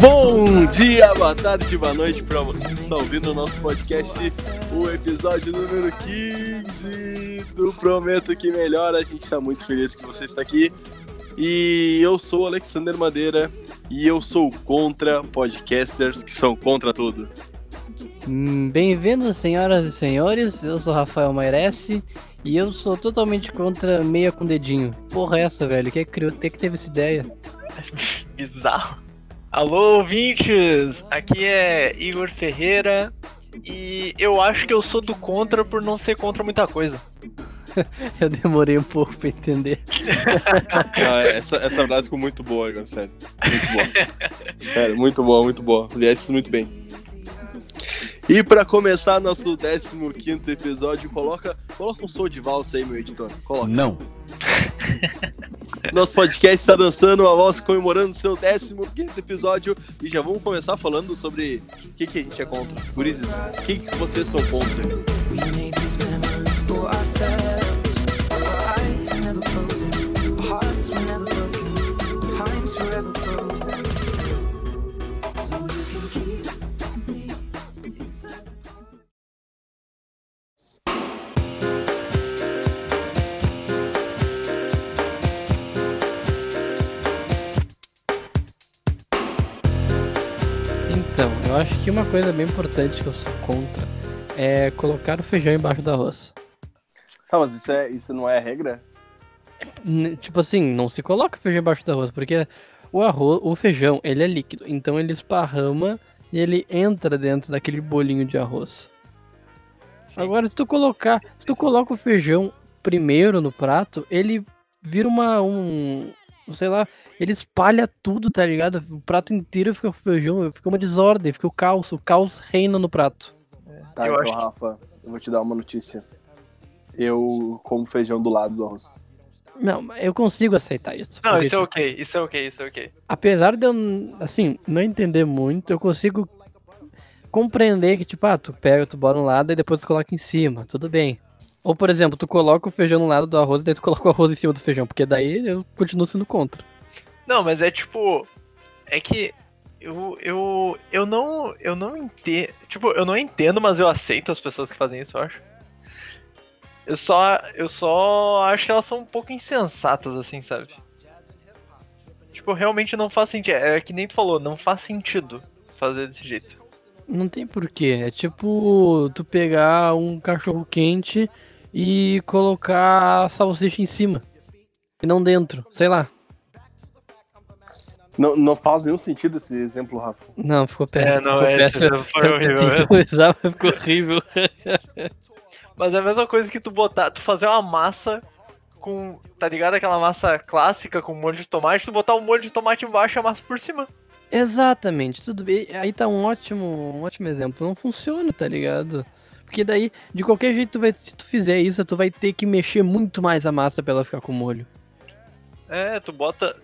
Bom dia, boa tarde, boa noite pra você que está ouvindo o nosso podcast, o episódio número 15 do Prometo Que Melhora. A gente está muito feliz que você está aqui. E eu sou o Alexander Madeira e eu sou contra podcasters que são contra tudo. Hum, Bem-vindos, senhoras e senhores. Eu sou Rafael Mairesse e eu sou totalmente contra meia com dedinho. Porra, é essa, velho? Quem é que criou? Tem que teve essa ideia? Bizarro. Alô, ouvintes! Aqui é Igor Ferreira e eu acho que eu sou do contra por não ser contra muita coisa. Eu demorei um pouco pra entender. Ah, essa, essa frase ficou muito boa, agora, sério. Muito boa. Sério, muito boa, muito boa. Aliás, muito bem. E pra começar nosso 15 episódio, coloca, coloca um som de valsa aí, meu editor. Coloca. Não. Nosso podcast está dançando a voz comemorando seu 15 episódio e já vamos começar falando sobre o que, que a gente é contra. Gurizes, o que, que vocês são contra? Que uma coisa bem importante que eu sou contra é colocar o feijão embaixo do arroz. Tá, mas isso, é, isso não é a regra? Tipo assim, não se coloca o feijão embaixo do arroz, porque o arroz, o feijão, ele é líquido, então ele esparrama e ele entra dentro daquele bolinho de arroz. Agora, se tu colocar, se tu coloca o feijão primeiro no prato, ele vira uma um, sei lá, ele espalha tudo, tá ligado? O prato inteiro fica feijão, fica uma desordem, fica o caos, o caos reina no prato. Tá, Eu então, acho Rafa, eu vou te dar uma notícia. Eu como feijão do lado do arroz. Não, eu consigo aceitar isso. Não, isso é ok, isso é ok, isso é ok. apesar de eu, assim, não entender muito, eu consigo compreender que, tipo, ah, tu pega, tu bota um lado e depois tu coloca em cima, tudo bem. Ou, por exemplo, tu coloca o feijão no lado do arroz e daí tu coloca o arroz em cima do feijão, porque daí eu continuo sendo contra. Não, mas é tipo. É que. Eu, eu, eu não. Eu não entendo. Tipo, eu não entendo, mas eu aceito as pessoas que fazem isso, eu acho. Eu só. Eu só acho que elas são um pouco insensatas, assim, sabe? Tipo, realmente não faz sentido. É que nem tu falou, não faz sentido fazer desse jeito. Não tem porquê. É tipo tu pegar um cachorro quente e colocar a salsicha em cima. E não dentro, sei lá. Não, não faz nenhum sentido esse exemplo, Rafa. Não, ficou péssimo. É, não, ficou esse péssimo. foi horrível usar, mas ficou horrível. Mas é a mesma coisa que tu botar, tu fazer uma massa com, tá ligado? Aquela massa clássica com molho de tomate, tu botar o molho de tomate embaixo e a massa por cima. Exatamente, tudo bem. Aí tá um ótimo, um ótimo exemplo. Não funciona, tá ligado? Porque daí, de qualquer jeito, tu vai, se tu fizer isso, tu vai ter que mexer muito mais a massa pra ela ficar com molho. É, tu bota.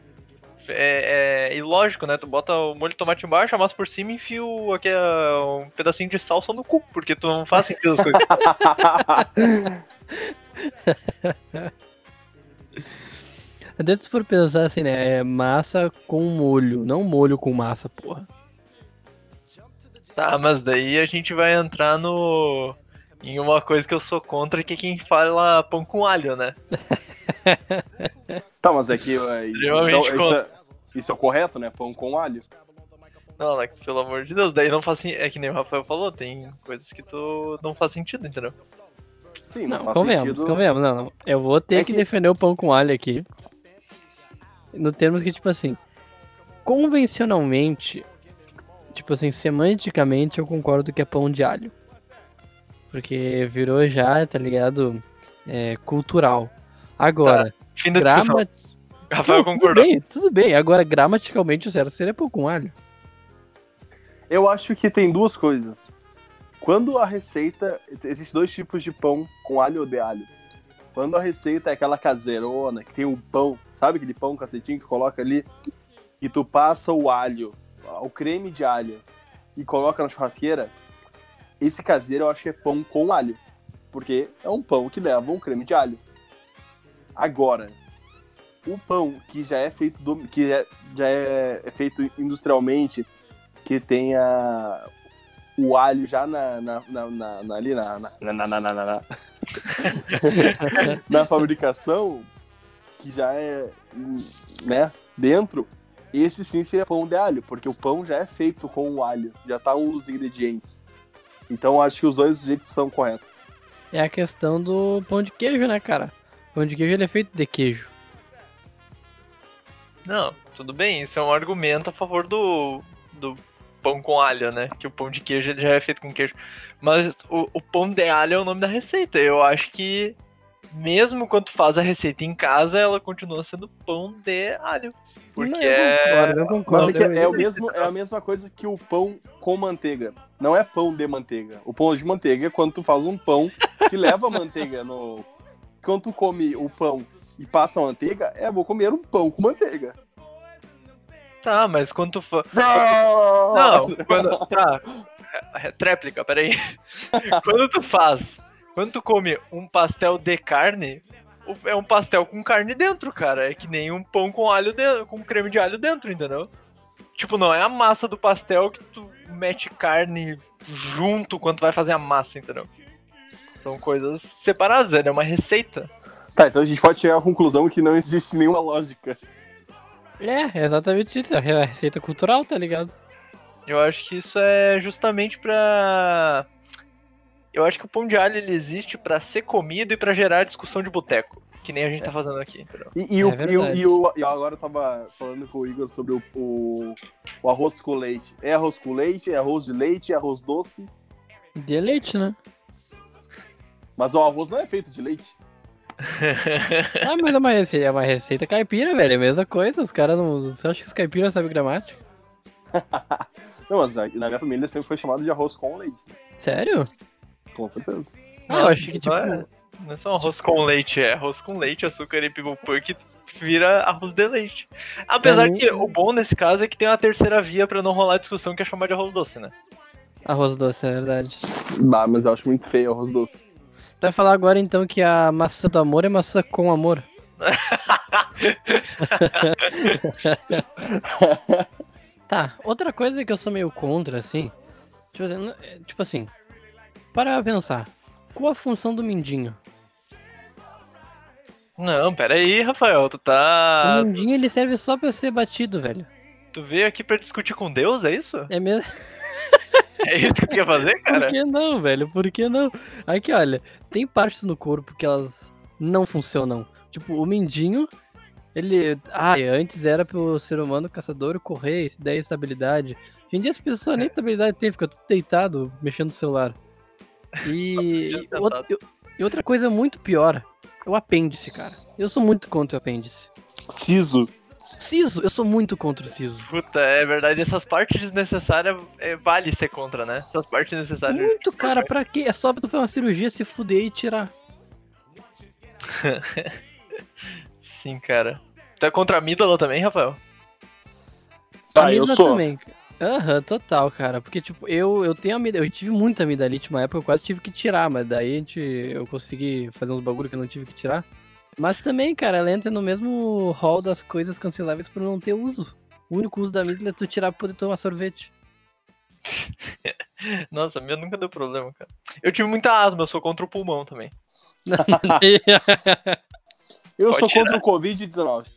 É, é ilógico, né? Tu bota o molho de tomate embaixo, a massa por cima e enfia o, aqui, um pedacinho de salsa no cu, porque tu não faz sentido as coisas. Até se for pensar assim, né? É massa com molho, não molho com massa, porra. tá, mas daí a gente vai entrar no. Em uma coisa que eu sou contra, que é quem fala pão com alho, né? Tá, mas é que é, isso, isso é, isso é o correto, né? Pão com alho. Não, Alex, pelo amor de Deus, daí não faz sentido. É que nem o Rafael falou, tem coisas que tu não faz sentido, entendeu? Sim, não, Não, faz convenhamos, sentido. convenhamos. Não, não. Eu vou ter É que que- defender o pão com alho aqui. No termos que, tipo assim, convencionalmente, tipo assim, semanticamente eu concordo que é pão de alho. Porque virou já, tá ligado? É, cultural. Agora, Fim da discussão. Rafael Não, tudo concordou. bem, tudo bem. Agora, gramaticalmente, o certo seria pão com alho. Eu acho que tem duas coisas. Quando a receita. Existem dois tipos de pão com alho ou de alho. Quando a receita é aquela caseirona, que tem um pão, sabe aquele pão cacetinho que tu coloca ali, e tu passa o alho, o creme de alho, e coloca na churrasqueira, esse caseiro eu acho que é pão com alho. Porque é um pão que leva um creme de alho. Agora, o pão que já é feito do, que é- já é, é feito industrialmente, que tenha o alho já na, na, na, na- na- ali na, na, na, na, na- na fabricação, que já é né, dentro, esse sim seria pão de alho, porque o pão já é feito com o alho, já tá um dos ingredientes. Então acho que os dois jeitos estão corretos. É a questão do pão de queijo, né, cara? Pão de queijo ele é feito de queijo. Não, tudo bem, isso é um argumento a favor do, do pão com alho, né? Que o pão de queijo ele já é feito com queijo. Mas o, o pão de alho é o nome da receita. Eu acho que mesmo quando tu faz a receita em casa, ela continua sendo pão de alho. Porque Não, é. concordo, Mas é, que é, o mesmo, é a mesma coisa que o pão com manteiga. Não é pão de manteiga. O pão de manteiga é quando tu faz um pão que leva manteiga no. Quando tu come o pão e passa a manteiga, é vou comer um pão com manteiga. Tá, mas quando tu fa... Não! Não, quando. Tá. é- é Tréplica, peraí. quando tu faz. Quando tu come um pastel de carne, é um pastel com carne dentro, cara. É que nem um pão com alho dentro, com creme de alho dentro, entendeu? Tipo, não é a massa do pastel que tu mete carne junto quando tu vai fazer a massa, entendeu? São coisas separadas, é uma receita. Tá, então a gente pode chegar à conclusão que não existe nenhuma lógica. É, é exatamente isso. É a receita cultural, tá ligado? Eu acho que isso é justamente pra. Eu acho que o pão de alho ele existe pra ser comido e pra gerar discussão de boteco. Que nem a gente tá fazendo aqui? E, e É o, e, o, e, o, e agora eu tava falando com o Igor sobre o, o, o arroz com leite. É arroz com leite, é arroz de leite, é arroz doce. De leite, né? Mas o arroz não é feito de leite. Ah, mas é uma receita, é uma receita caipira, velho. É a mesma coisa. Os caras não. Você acha que os caipiras sabem gramática? Não, mas na minha família sempre foi chamado de arroz com leite. Sério? Com certeza. Ah, eu acho que, tipo. não é- Não é só arroz com leite, é arroz com leite, açúcar e pipopan que vira arroz de leite. Apesar mim- que o bom nesse caso é que tem uma terceira via pra não rolar discussão que é chamar de arroz doce, né? Arroz doce, é verdade. Dá, mas eu acho muito feio arroz doce. Vai falar agora então que a maçã do amor é maçã com amor. tá, outra coisa que eu sou meio contra, assim. Tipo assim, é, tipo assim para pensar. Qual a função do mindinho? Não, pera aí, Rafael, tu tá. o mindinho ele serve só pra ser batido, velho. Tu veio aqui pra discutir com Deus, é isso? É mesmo? É isso que tu quer fazer, Por cara? que não, velho? Por que não? Aqui, olha, tem partes no corpo que elas não funcionam. Tipo, o mindinho, ele. Ah, antes era pro ser humano caçador correr, daí estabilidade. Hoje em dia as pessoas nem estabilidade têm, fica tudo deitado, mexendo no celular. E, Sentado. outra, e outra coisa muito pior, é o apêndice, cara. Eu sou muito contra o apêndice. Siso. Siso, eu sou muito contra o siso. Puta, é verdade, essas partes desnecessárias é, vale ser contra, né? Essas partes necessárias. Muito, cara, pra quê? É só pra tu fazer uma cirurgia, se fuder e tirar. Sim, cara. Tu é contra a amígdala também, Rafael? Tá, eu sou. também. Aham, total, cara. Porque, tipo, eu, eu tenho amida, eu tive muita amidalite uma época, eu quase tive que tirar, mas daí a gente, eu consegui fazer uns bagulho que eu não tive que tirar. Mas também, cara, ela entra no mesmo hall das coisas canceláveis por não ter uso. O único uso da amígdala é tu tirar pra poder tomar sorvete. Nossa, a minha nunca deu problema, cara. Eu tive muita asma, eu sou contra o pulmão também. Eu Pode sou tirar. contra o Covid-19.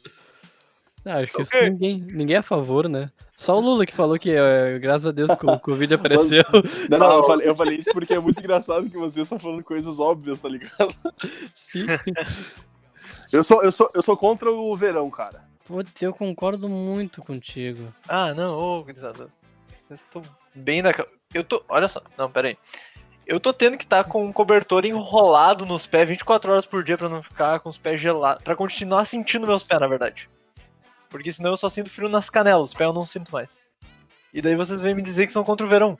Ah, acho que isso Ok. ninguém, ninguém é a favor, né? Só o Lula que falou que, eh, graças a Deus, o Covid apareceu. Não, não, eu falei, eu falei isso porque é muito engraçado que você está falando coisas óbvias, tá ligado? Sim. Eu sou, eu sou, eu sou contra o verão, cara. Putz, eu concordo muito contigo. Ah, não, ô, gurizada. Vocês estão bem da. Eu tô. Olha só. Não, pera aí. Eu tô tendo que estar com um cobertor enrolado nos pés 24 horas por dia pra não ficar com os pés gelados. Pra continuar sentindo meus pés, na verdade. Porque senão eu só sinto frio nas canelas, os pés eu não sinto mais. E daí vocês vêm me dizer que são contra o verão.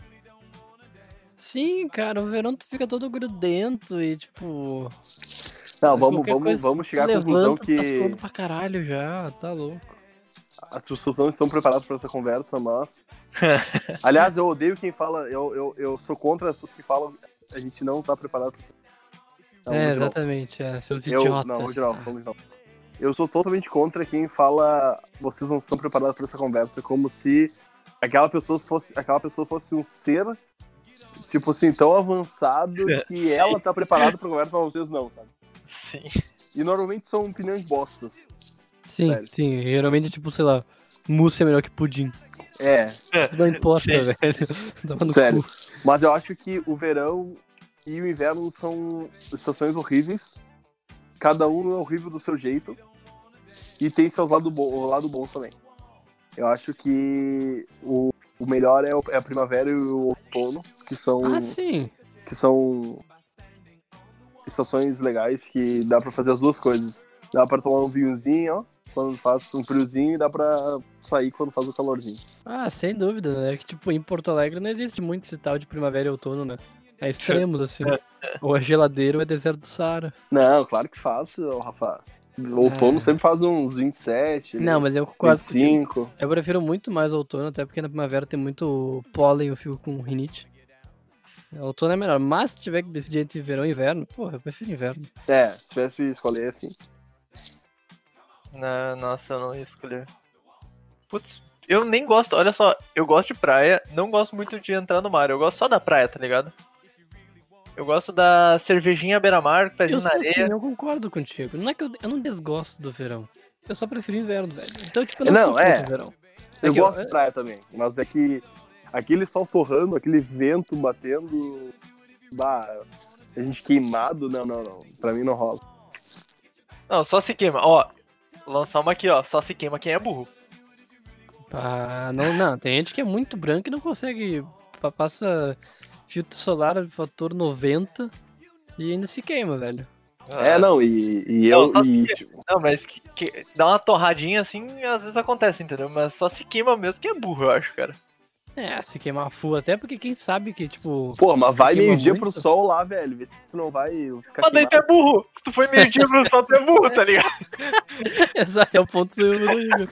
Sim, cara, o verão tu fica todo grudento e tipo. Não, vamos, vamos, vamos chegar à conclusão levanta, Tá que suando pra caralho já, tá louco. as pessoas não estão preparadas para essa conversa, mas. Aliás, eu odeio quem fala, eu, eu, eu sou contra as pessoas que falam a gente não tá preparado pra isso. Não, é, exatamente, é, seus Eu, idiotas. não, de novo, vamos de novo. Eu sou totalmente contra quem fala vocês não estão preparados para essa conversa, como se aquela pessoa fosse, aquela pessoa fosse um ser, tipo assim, tão avançado que ela tá preparada pra conversa, mas vocês não, sabe? Sim. E normalmente são opiniões bostas. Sim, sério. sim, geralmente, tipo, sei lá, mousse é melhor que pudim. É, Não importa, Sim. velho. Sério. cu. mas eu acho que o verão e o inverno são estações horríveis. Cada um é horrível do seu jeito. E tem seus lados bo lado bons também. Eu acho que o, o melhor é, o- é a primavera e o outono, que são, Ah, sim. que são estações legais que dá pra fazer as duas coisas. Dá pra tomar um vinhozinho, ó, quando faz um friozinho, e dá pra sair quando faz o calorzinho. Ah, sem dúvida, né? Que, tipo, em Porto Alegre não existe muito esse tal de primavera e outono, né? É extremos, assim. ou é geladeiro ou é deserto do Saara. Não, claro que faz, Rafa. Outono É. sempre faz uns 27, Não, mas eu concordo contigo. 25. Eu prefiro muito mais outono, até porque na primavera tem muito pólen e eu fico com rinite. Outono é melhor, mas se tiver que decidir entre verão e inverno, porra, eu prefiro inverno. É, se tivesse escolher assim. Não, nossa, eu não ia escolher. Putz, eu nem gosto, olha só, eu gosto de praia, não gosto muito de entrar no mar, eu gosto só da praia, tá ligado? Eu gosto da cervejinha beira-mar, pezinho Eu na sou areia. assim, eu concordo contigo. Não é que eu, eu não desgosto do verão. Eu só prefiro inverno, velho. Então, tipo, eu não, Não, é. verão. Eu que eu- gosto de praia também, mas é que aquele sol torrando, aquele vento batendo. Bah, a gente queimado, não, não, não. Pra mim não rola. Não, só se queima, ó. Lançar uma aqui, ó, só se queima quem é burro. Ah, não, não. Tem gente que é muito branca e não consegue. pa- Passa filtro solar de fator 90 e ainda se queima, velho. É, não, e, e Não, eu. e, tipo, Não, mas que, que- dá uma torradinha assim, às vezes acontece, entendeu? Mas só se queima mesmo que é burro, eu acho, cara. É, se queimar full, até porque quem sabe que, tipo. pô, mas vai meio-dia muito. pro sol lá, velho. Vê se tu não vai ficar Mas daí tu é burro! Se tu foi meio-dia pro sol, tu é burro, tá ligado? Exato, é o ponto do do Igor.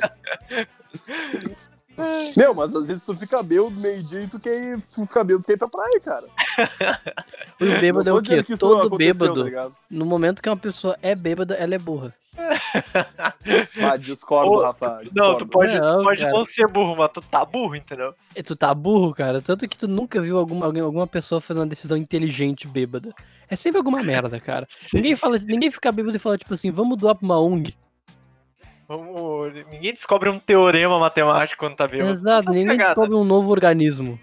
Meu, mas às vezes tu fica bêbado meio-dia e tu quer, tu fica bêbado quer ir pra praia, cara. O bêbado é Não o quê? não Todo bêbado. Tá? No momento que uma pessoa é bêbada, ela é burra. Ah, discordo, Ô, Rafa. Não, discordo. tu pode, Não, pode cara. não ser burro, mas tu tá burro, entendeu? E tu tá burro, cara. Tanto que tu nunca viu alguma, alguém- alguma pessoa fazendo uma decisão inteligente bêbada. É sempre alguma merda, cara. Ninguém fala, ninguém fica bêbado e fala, tipo assim, vamos doar pra uma ONG. Vamos... Ninguém descobre um teorema matemático quando tá bêbado. Exato, ninguém cagada. descobre um novo organismo.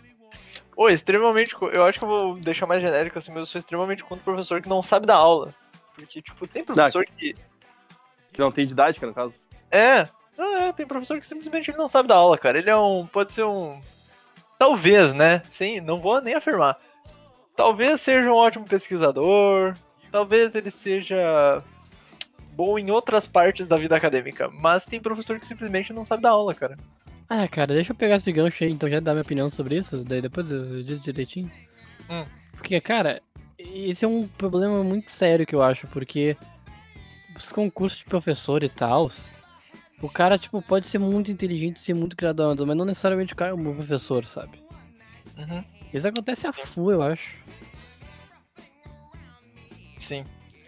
Ô, extremamente. Eu acho que eu vou deixar mais genérico assim, mas eu sou extremamente contra o professor que não sabe dar aula. Porque, tipo, tem professor que. Que não tem didática, no caso. É. Não, é, tem professor que simplesmente ele não sabe dar aula, cara. Ele é um. Pode ser um. Talvez, né? Sim, não vou nem afirmar. Talvez seja um ótimo pesquisador. Talvez ele seja bom em outras partes da vida acadêmica. Mas tem professor que simplesmente não sabe dar aula, cara. Ah, cara, deixa eu pegar esse gancho aí, então já dar minha opinião sobre isso, daí depois eu digo direitinho. Hum. Porque, cara, esse é um problema muito sério que eu acho, porque os concursos de professor e tal, o cara, tipo, pode ser muito inteligente, ser muito graduado, mas não necessariamente o cara é um bom professor, sabe? Uhum. Isso acontece a full, eu acho. Sim.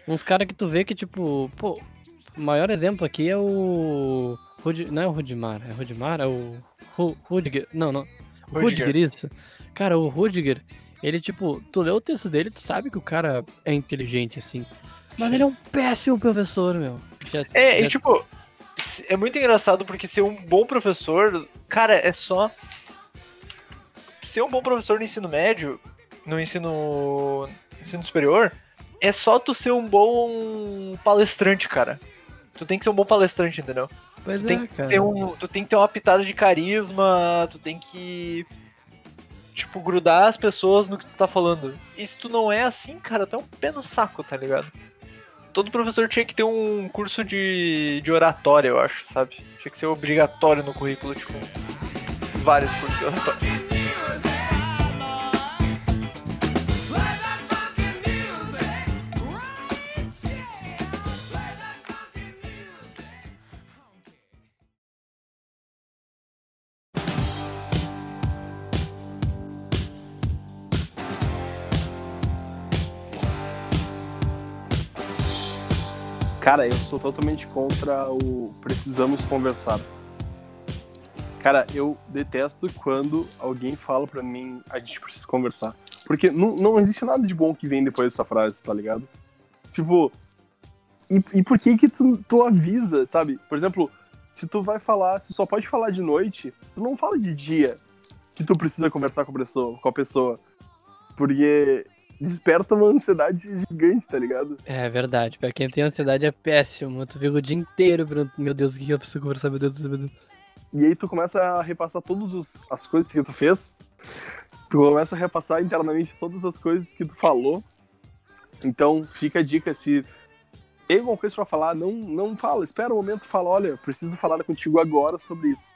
Uns caras que tu vê que, tipo, pô, o maior exemplo aqui é o. Rud... Não é o Rudimar, é o Rudimar, é o. Ru... Rudiger. Não, não. Rudiger. Rudiger, isso. Cara, o Rudiger, ele, tipo, tu lê o texto dele, tu sabe que o cara é inteligente, assim. Mas ele é um péssimo professor, meu. Já- É, já- e tipo, é muito engraçado porque ser um bom professor, cara, é só. Ser um bom professor no ensino médio, no ensino, ensino superior, é só tu ser um bom palestrante, cara. Tu tem que ser um bom palestrante, entendeu? Pois Tu tem, é, que cara. ter um, tu tem que ter uma pitada de carisma, tu tem que. Tipo, grudar as pessoas no que tu tá falando. E se tu não é assim, cara, tu é um pé no saco, tá ligado? todo professor tinha que ter um curso de, de oratória, eu acho, sabe? Tinha que ser obrigatório no currículo, tipo, vários cursos de oratória. Cara, eu sou totalmente contra o precisamos conversar. Cara, eu detesto quando alguém fala pra mim a gente precisa conversar. Porque não, não existe nada de bom que vem depois dessa frase, tá ligado? Tipo, e, e por que que tu, tu avisa, sabe? Por exemplo, se tu vai falar, se só pode falar de noite, tu não fala de dia que tu precisa conversar com a pessoa, com a pessoa. Porque desperta uma ansiedade gigante, tá ligado? É verdade. Pra quem tem ansiedade é péssimo. Tu fica o dia inteiro perguntando, meu Deus, o que eu preciso conversar? Meu Deus, meu Deus. E aí tu começa a repassar todas as coisas que tu fez. Tu começa a repassar internamente todas as coisas que tu falou. Então, fica a dica, se tem alguma coisa pra falar, não, não fala. Espera um momento e fala, olha, preciso falar contigo agora sobre isso.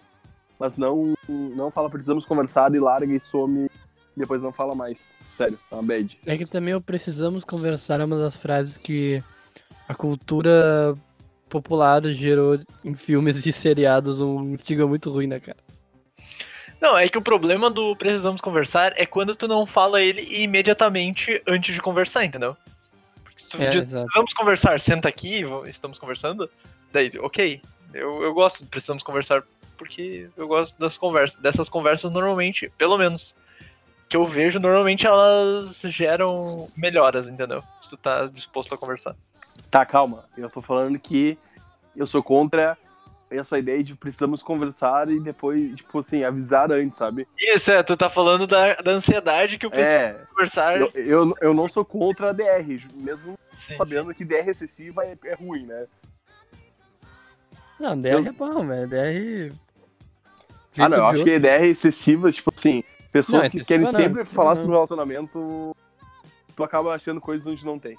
Mas não, não fala, precisamos conversar e larga e some depois não fala mais. Sério, é uma bad. É que também o precisamos conversar é uma das frases que a cultura popular gerou em filmes e seriados um estigma muito ruim, né, cara? Não, é que o problema do precisamos conversar é quando tu não fala ele imediatamente antes de conversar, entendeu? Porque se tu É, diz, precisamos conversar, senta aqui, estamos conversando, daí, ok, eu, eu gosto do precisamos conversar porque eu gosto das conversas, dessas conversas normalmente, pelo menos, que eu vejo, normalmente elas geram melhoras, entendeu? Se tu tá disposto a conversar. Tá, calma. Eu tô falando que eu sou contra essa ideia de precisamos conversar e depois, tipo assim, avisar antes, sabe? Isso, é, tu tá falando da, da ansiedade que o pessoal É, conversar. eu, eu, eu não sou contra a DR, mesmo Sim, sabendo que DR excessiva é, é ruim, né? Não, DR é bom, velho. DR. Ah, não, eu acho que DR excessiva, tipo assim, pessoas Não, que excessiva querem sempre excessiva falar sobre relacionamento, tu acaba achando coisas onde não tem.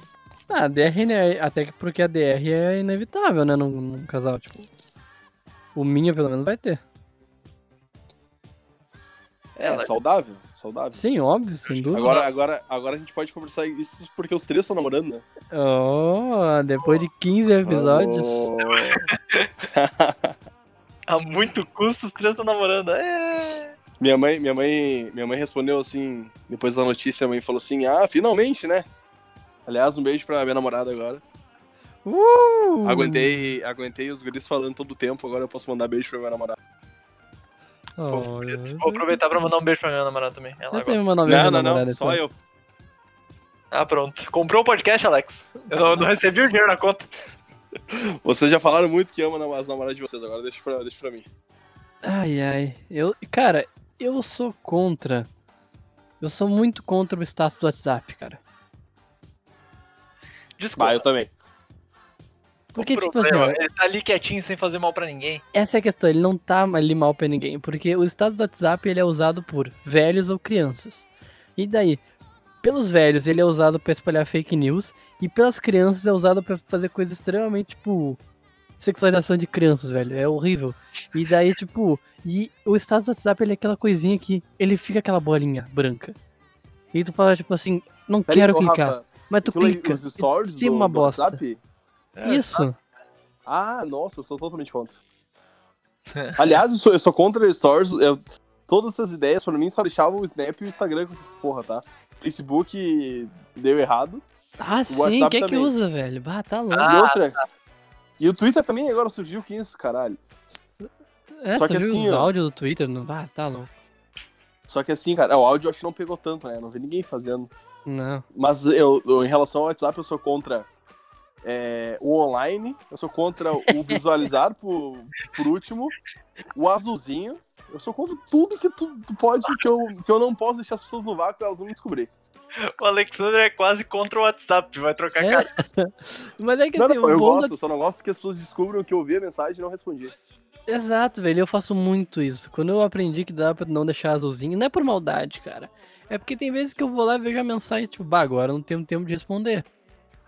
Ah, DR, né? Até que porque a DR é inevitável, né? Num, num casal, tipo. O minha, pelo menos, vai ter. É, Ela- saudável, saudável. Sim, óbvio, sem dúvida. Agora, agora, agora a gente pode conversar isso porque os três estão namorando, né? Oh, depois de 15 episódios. Oh. A muito custo os três estão namorando. É. Minha mãe, minha mãe, minha mãe respondeu assim, depois da notícia, a mãe falou assim: "Ah, finalmente, né?" Aliás, um beijo pra minha namorada agora. Uh! Aguentei, aguentei os guris falando todo o tempo, agora eu posso mandar beijo pra minha namorada. Oh, Vou aproveitar pra mandar um beijo pra minha namorada também. Ela Eu uma novinha Não, não, namorada, não, só então. eu. Ah, pronto. Comprou o podcast, Alex? Eu não, não recebi o dinheiro na conta. Vocês já falaram muito que amam as namoradas de vocês, agora deixa pra, deixa pra mim. Ai, ai. Eu, cara, eu sou contra. Eu sou muito contra o status do WhatsApp, cara. Desculpa. Bah, eu também. Porque, o tipo problema, assim, ele tá ali quietinho sem fazer mal pra ninguém. essa é a questão, ele não tá ali mal pra ninguém. Porque o status do WhatsApp ele é usado por velhos ou crianças. E daí? Pelos velhos ele é usado pra espalhar fake news. E pelas crianças é usado pra fazer coisas extremamente, tipo. Sexualização de crianças, velho. É horrível. E daí, tipo. E o status do WhatsApp ele é aquela coisinha que ele fica aquela bolinha branca. E tu fala, tipo assim, não Pera aí, quero ô, clicar. Rafa, mas tu aí, clica. os stories do, uma do bosta. WhatsApp? É, Isso. Ah, nossa, eu sou totalmente contra. Aliás, eu sou, eu sou contra stories. Eu, todas essas ideias, pra mim, só deixavam o Snap e o Instagram com essas porra, tá? Facebook deu errado. Ah, sim, quem é que usa, velho? Bah, tá louco. e Ah, outra. E o Twitter também agora surgiu com isso, caralho. é, só que assim, os ó. áudios do Twitter? Não? Ah, tá louco. Só que assim, cara, o áudio acho que não pegou tanto, né? Não vi ninguém fazendo. Não. Mas eu, eu, em relação ao WhatsApp, eu sou contra é, o online, eu sou contra o visualizar por, por último, o azulzinho. Eu sou contra tudo que tu, tu pode, que eu, que eu não posso deixar as pessoas no vácuo, elas vão me descobrir. O Alexander é quase contra o WhatsApp, vai trocar É, cara. Mas é que Não, assim, não, o eu bom gosto, só não gosto que as pessoas descubram que eu vi a mensagem e não respondi. Exato, velho. Eu faço muito isso. Quando eu aprendi que dá pra não deixar azulzinho, não é por maldade, cara. É porque tem vezes que eu vou lá e vejo a mensagem, tipo, bah, agora eu não tenho tempo de responder.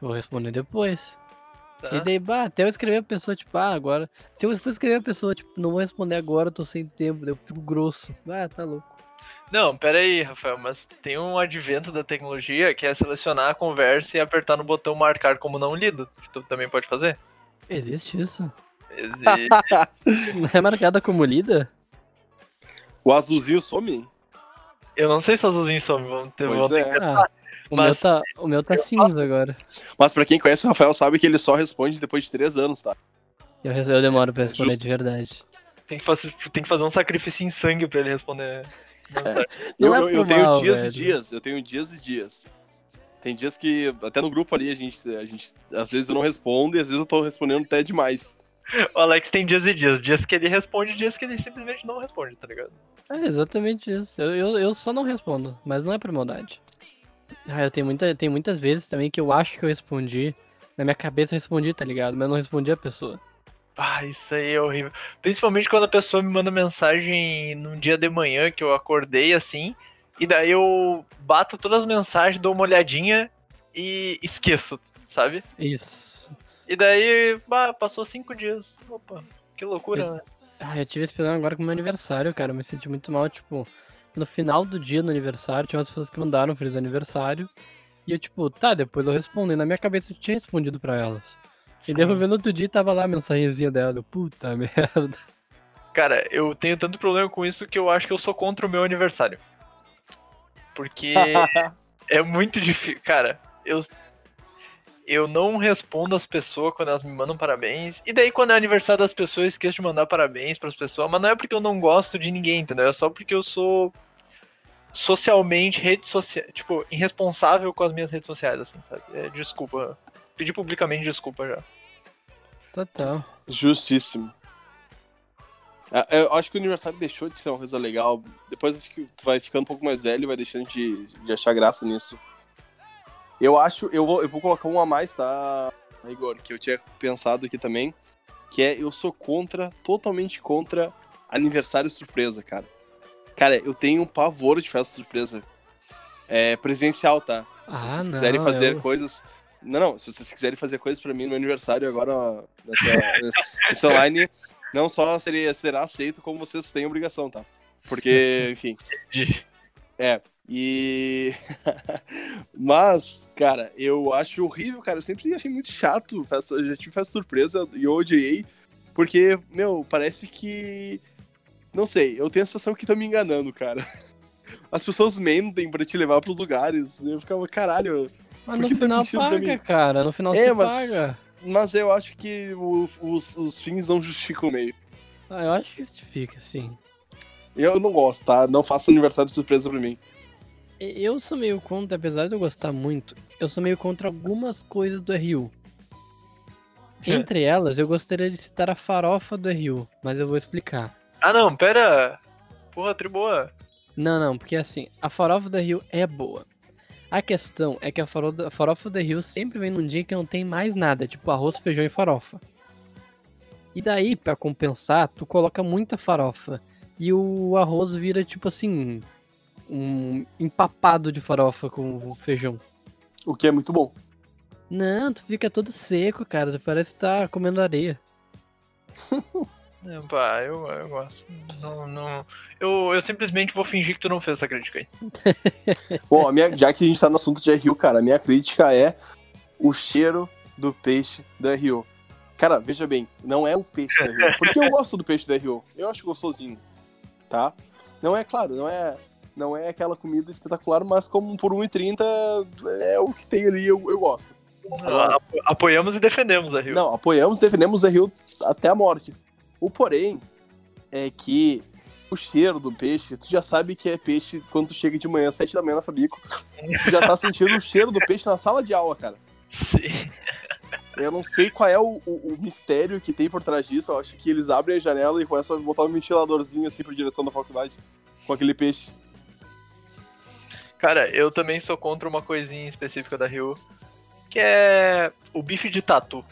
Vou responder depois. Tá? E daí, bah, até eu escrever a pessoa, tipo, ah, agora. Se eu for escrever a pessoa, tipo, não vou responder agora, eu tô sem tempo, daí eu fico grosso. Ah, tá louco. Não, pera aí, Rafael, mas tem um advento da tecnologia que é selecionar a conversa e apertar no botão marcar como não lido, que tu também pode fazer. Existe isso? Existe. Não é marcada como lida? O azulzinho some? Eu não sei se azulzinho some, vamos ter, Pois vamos é. que- Ah, o, Mas- meu tá, o meu tá cinza agora. Mas pra quem conhece o Rafael sabe que ele só responde depois de três anos, tá? Eu, eu demoro pra responder Justo. de verdade. Tem que, fazer, tem que fazer um sacrifício em sangue pra ele responder. Eu, é eu, eu por tenho mal, dias velho. e dias, eu tenho dias e dias. Tem dias que, até no grupo ali, a gente, a gente. Às vezes eu não respondo e às vezes eu tô respondendo até demais. O Alex tem dias e dias. Dias que ele responde, dias que ele simplesmente não responde, tá ligado? É exatamente isso. Eu, eu, eu só não respondo, mas não é por maldade. Ah, eu tenho, muita, tem muitas vezes também que eu acho que eu respondi. Na minha cabeça eu respondi, tá ligado? Mas eu não respondi a pessoa. Ah, isso aí é horrível. Principalmente quando a pessoa me manda mensagem num dia de manhã que eu acordei assim, e daí eu bato todas as mensagens, dou uma olhadinha e esqueço, sabe? Isso. E daí, bah, passou cinco dias. Opa, que loucura, né? Ah, eu tive esse problema agora com o meu aniversário, cara. Eu me senti muito mal, tipo, no final do dia do aniversário, tinha umas pessoas que mandaram feliz aniversário. E eu, tipo, tá, depois eu respondi. Na minha cabeça eu tinha respondido pra elas. E no outro dia tava lá a mensagenzinha dela. Puta merda. Cara, eu tenho tanto problema com isso que eu acho que eu sou contra o meu aniversário. Porque é muito difícil. Cara, eu. Eu não respondo as pessoas quando elas me mandam parabéns. E daí, quando é aniversário das pessoas, eu esqueço de mandar parabéns pras pessoas. Mas não é porque eu não gosto de ninguém, entendeu? É só porque eu sou socialmente, rede social. Tipo, irresponsável com as minhas redes sociais, assim, sabe? É, desculpa. Pedi publicamente desculpa já. Total. Justíssimo. Ah, Eu acho que o aniversário deixou de ser uma coisa legal. Depois acho que vai ficando um pouco mais velho e vai deixando de, de achar graça nisso. Eu acho, eu vou, eu vou colocar um a mais, tá, Igor? Que eu tinha pensado aqui também. Que é, eu sou contra, totalmente contra aniversário surpresa, cara. Cara, eu tenho um pavor de festa surpresa. É presencial, tá? Se Ah, vocês não. quiserem fazer eu- coisas. Não, não, se vocês quiserem fazer coisas pra mim no meu aniversário agora, nessa, online, não só seria, será aceito, como vocês têm obrigação, tá? Porque, enfim. É, e. Mas, cara, eu acho horrível, cara. Eu sempre achei muito chato. Eu já tive festa surpresa e eu odiei. Porque, meu, parece que. Não sei, eu tenho a sensação que estão me enganando, cara. As pessoas mentem pra te levar pros lugares. Eu ficava, caralho. Mas no tá final paga, cara. No final É, se mas- paga. Mas eu acho que o- os, os fins não justificam o meio. Ah, eu acho que justifica, sim. Eu não gosto, tá? Não faça aniversário de surpresa pra mim. Eu sou meio contra, apesar de eu gostar muito, eu sou meio contra algumas coisas do RU. Entre elas, eu gostaria de citar a farofa do RU, mas eu vou explicar. Ah, não, pera. Porra, tri boa. Não, não, porque assim, a farofa do Rio é boa. A questão é que a faro- a farofa do Rio sempre vem num dia que não tem mais nada, tipo arroz, feijão e farofa. E daí, pra compensar, tu coloca muita farofa. E o arroz vira tipo assim, um empapado de farofa com feijão. O que é muito bom. Não, tu fica todo seco, cara. Tu parece que tá comendo areia. Não, pá, eu, eu gosto. Não, não. Eu, eu simplesmente vou fingir que tu não fez essa crítica aí. Bom, a minha, já que a gente tá no assunto de RU, cara, a minha crítica é o cheiro do peixe da RU. Cara, veja bem, não é o peixe da RU. Porque eu gosto do peixe da RU. Eu acho gostosinho. Tá? Não é, claro, não é. Não é aquela comida espetacular, mas como por 1,30 é o que tem ali, eu, eu gosto. Agora- Apo- Apoiamos e defendemos a Rio. Não, apoiamos, defendemos o RU até a morte. O porém é que o cheiro do peixe, tu já sabe que é peixe quando tu chega de manhã, 7 da manhã na Fabico. Tu já tá sentindo o cheiro do peixe na sala de aula, cara. Sim. Eu não sei qual é o, o- o mistério que tem por trás disso. Eu acho que eles abrem a janela e começam a botar um ventiladorzinho assim pra direção da faculdade com aquele peixe. Cara, eu também sou contra uma coisinha específica da Rio, que é o bife de tatu.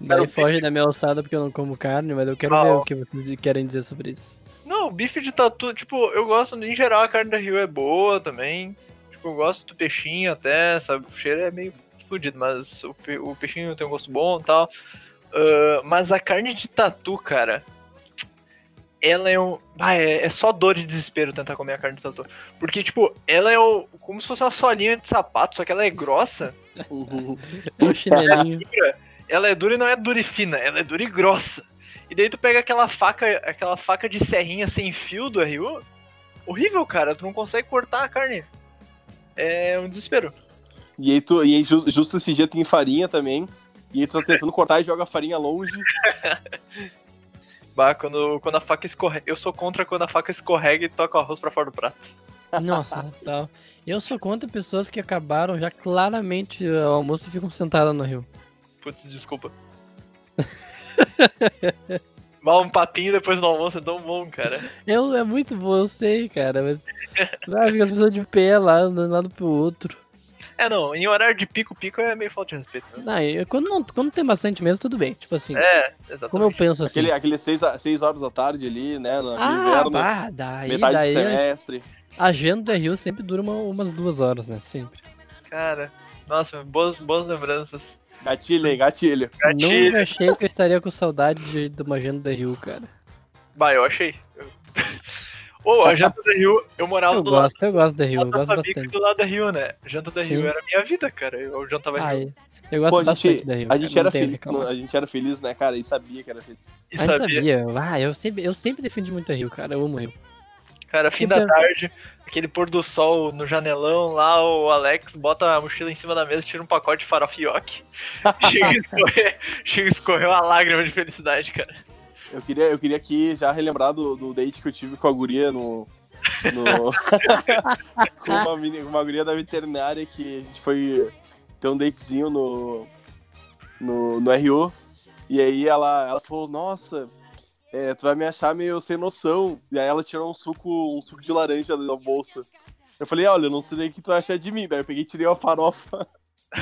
Daí foge da minha alçada porque eu não como carne, mas eu quero Ah, ver o que vocês querem dizer sobre isso. Não, o bife de tatu, tipo, eu gosto, em geral, a carne da Rio é boa também. Tipo, eu gosto do peixinho até, sabe? O cheiro é meio fudido, mas o, pe- o peixinho tem um gosto bom e tal. Ah, mas a carne de tatu, cara, ela é um. Ah, é, é só dor e desespero tentar comer a carne de tatu. Porque, tipo, ela é o, como se fosse uma solinha de sapato, só que ela é grossa. Uhum. É o chinelinho. Ela é dura e não é dura e fina, ela é dura e grossa. E daí tu pega aquela faca, aquela faca de serrinha sem fio do RU. Horrível, cara. Tu não consegue cortar a carne. É um desespero. E aí, tu, e aí ju- justo esse dia tem farinha também. E aí tu tá tentando cortar e joga a farinha longe. Bah, quando, quando a faca escorrega. Eu sou contra quando a faca escorrega e toca o arroz pra fora do prato. Nossa, total. Eu sou contra pessoas que acabaram já claramente o almoço e ficam sentadas no rio. Putz, desculpa. Bah, um papinho depois do almoço é tão bom, cara. Eu, é muito bom, eu sei, cara, mas. Ah, fica as pessoas de pé lá, andando de um lado pro outro. É, não, em horário de pico-pico é meio falta de respeito. Mas... Não, eu- quando, não, quando tem bastante mesmo, tudo bem. Tipo assim, É, como eu exatamente. penso assim. Aquele, aquele seis, a- seis horas da tarde ali, né? No ah, inverno, bah, daí, metade do daí semestre. a agenda do Rio sempre dura uma- umas duas horas, né? Sempre. Cara, nossa, boas, boas lembranças. Gatilho, hein? Gatilho. Gatilho. Nunca achei que eu estaria com saudade de, de uma agenda do Rio, cara. Bah, eu achei. Ô, a Janta da Rio, eu morava Eu do lado gosto, eu gosto da Rio, eu da gosto bastante. do lado da Rio, né? Janta da Rio Sim. era a minha vida, cara. Eu jantava Ah, Rio eu gosto Pô, a bastante gente, da Rio. a gente era feliz, a gente era feliz, né, cara? E sabia que era feliz. e A gente sabia. sabia. Ah, eu sempre, eu sempre defendi muito a Rio, cara. Eu amo Rio. Cara, fim Super. da tarde, aquele pôr do sol no janelão lá, o Alex bota a mochila em cima da mesa, tira um pacote de farofioque. chega, a escorrer, chega uma lágrima de felicidade, cara. Eu queria, eu queria aqui já relembrar do, do date que eu tive com a guria no. no- com uma, meni- uma guria da veterinária que a gente foi ter um datezinho no. no, no RU. E aí ela, ela falou, nossa, é, tu vai me achar meio sem noção. E aí ela tirou um suco, um suco de laranja da bolsa. Eu falei, olha, eu não sei nem o que tu vai achar de mim. Daí eu peguei e tirei uma farofa.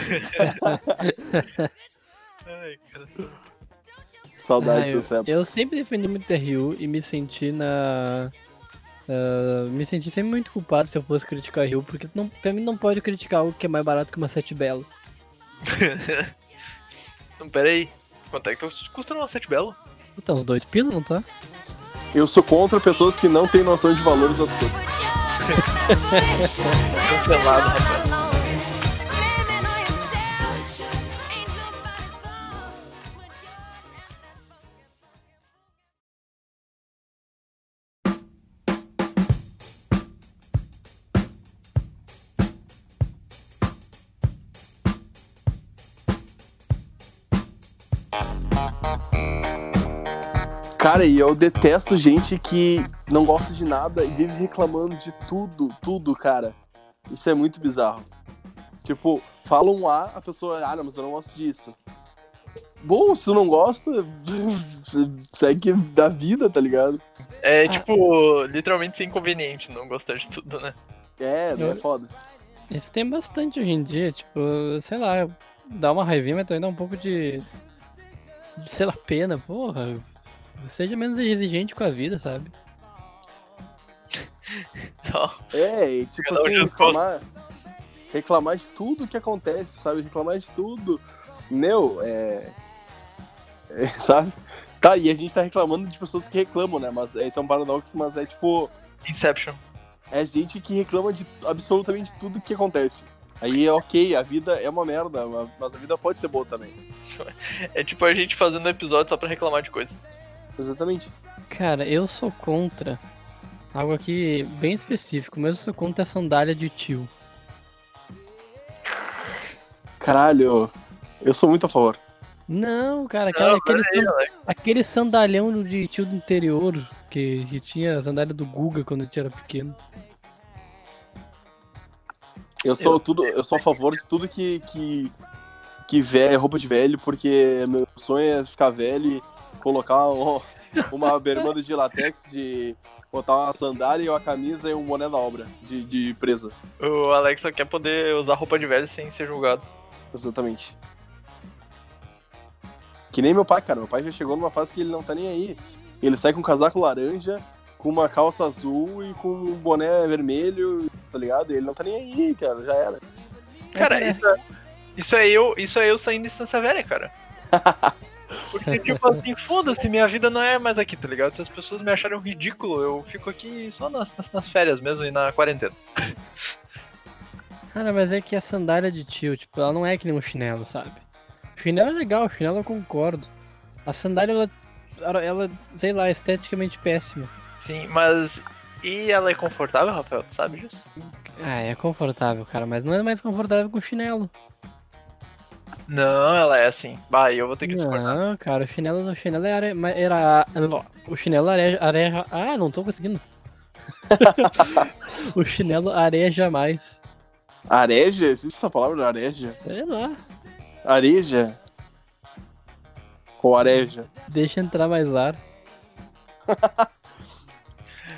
Ai, cara. Saudades, Ah, Seba. eu sempre defendi muito a Rio e me senti na. ah, me senti sempre muito culpado se eu fosse criticar a Rio, porque não, pra mim não pode criticar algo que é mais barato que uma Sete Belo. Não, pera aí. Quanto é que tu custa uma sete belo? Então, uns dois pila, não tá? Eu sou contra pessoas que não têm noção de valores das coisas. Cancelado, rapaz. Cara, e eu detesto gente que não gosta de nada e vive reclamando de tudo, tudo, cara. Isso é muito bizarro. Tipo, falam um A, a pessoa, ah, não, mas eu não gosto disso. Bom, se tu não gosta, segue da vida, tá ligado? É, Ah. tipo, literalmente ser inconveniente não gostar de tudo, né? É, né, é foda. Isso tem bastante hoje em dia, tipo, sei lá, dá uma raivinha, mas também dá um pouco de. de, sei lá, pena, porra. Seja menos exigente com a vida, sabe? Não. É, e tipo Cada assim, reclamar, reclamar de tudo que acontece, sabe? Reclamar de tudo. Meu, é. é, sabe? Tá, e a gente tá reclamando de pessoas que reclamam, né? Mas esse é um paradoxo, mas é tipo. Inception. É gente que reclama de absolutamente tudo que acontece. Aí é ok, a vida é uma merda, mas- a vida pode ser boa também. É tipo a gente fazendo um episódio só pra reclamar de coisa. Exatamente. Cara, eu sou contra algo aqui bem específico, mas eu sou contra a sandália de tio. Caralho, eu sou muito a favor. Não, cara, aquela, Não, aquele, aí, san- Alex. aquele sandalhão de tio do interior que, que tinha a sandália do Guga quando a gente era pequeno. Eu sou tudo, eu sou a favor de tudo que que que velho, é roupa de velho, porque meu sonho é ficar velho e colocar um- uma bermuda de latex, de botar uma sandália e uma camisa e um boné da obra de, de presa. O Alex só quer poder usar roupa de velho sem ser julgado. Exatamente. Que nem meu pai, cara. Meu pai já chegou numa fase que ele não tá nem aí. Ele sai com um casaco laranja, com uma calça azul e com um boné vermelho, tá ligado? Ele não tá nem aí, cara. Já era. Cara, É, isso, é- Isso é eu, isso é eu saindo de Estância Velha, cara. Porque, tipo assim, foda-se, minha vida não é mais aqui, tá ligado? Se as pessoas me acharem ridículo, eu fico aqui só nas, nas, nas férias mesmo e na quarentena. Cara, mas é que a sandália de tio, tipo, ela não é que nem um chinelo, sabe? O chinelo é legal, o chinelo eu concordo. A sandália, ela, ela, sei lá, é esteticamente péssima. Sim, mas. E ela é confortável, Rafael? Tu sabe disso? Ah, é confortável, cara, mas não é mais confortável que o chinelo. Não, ela é assim. Bah, eu vou ter que discordar. Não, cara, o chinelo, o chinelo era, era o chinelo areja, areja, ah, não tô conseguindo. o chinelo areja mais. Areja? Existe essa palavra, areja? Sei lá, Areja? Ou areja? deixa entrar mais ar.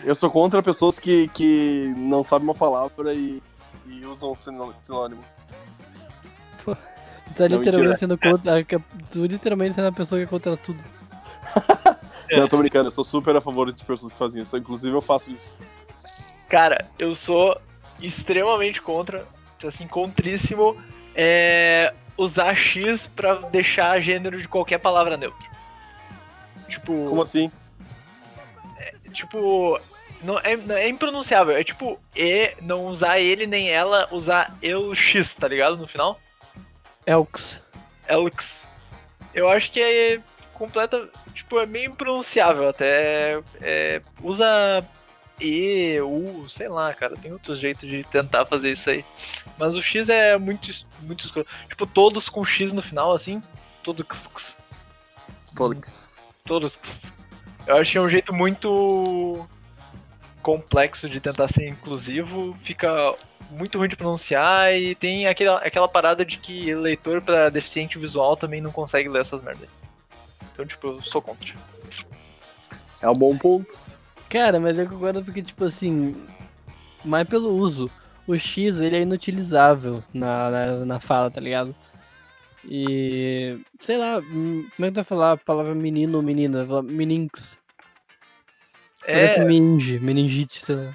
Eu sou contra pessoas que, que não sabem uma palavra e, e usam sinô- sinônimo. Tu tá Não, literalmente mentira. sendo contra, tu literalmente sendo a pessoa que é contra tudo. Não, eu tô brincando, eu sou super a favor de pessoas que fazem isso. Inclusive, eu faço isso. Cara, eu sou extremamente contra, assim, contríssimo, é, usar X pra deixar gênero de qualquer palavra neutro. Tipo, Como assim? tipo, não, é, não- é impronunciável. É tipo, E, não usar ele nem ela, usar eu X, tá ligado? No final. Elks. Elx. Eu acho que é completa. Tipo, é meio impronunciável até. É, usa E, U, sei lá, cara. Tem outros jeitos de tentar fazer isso aí. Mas o X é muito, muito escuro. Tipo, todos com X no final, assim. Todos. Todos. Todos. Eu acho que é um jeito muito complexo de tentar ser inclusivo. Fica muito ruim de pronunciar e tem aquela, aquela parada de que leitor pra deficiente visual também não consegue ler essas merdas. Então, tipo, eu sou contra. É um bom ponto. Cara, mas eu concordo porque, tipo assim, mais pelo uso. O X, ele é inutilizável na, na, na fala, tá ligado? E, sei lá, como é que tu vai falar a palavra menino ou menina? Vai falar Meninx. Parece É, meninge, meningite, sei lá.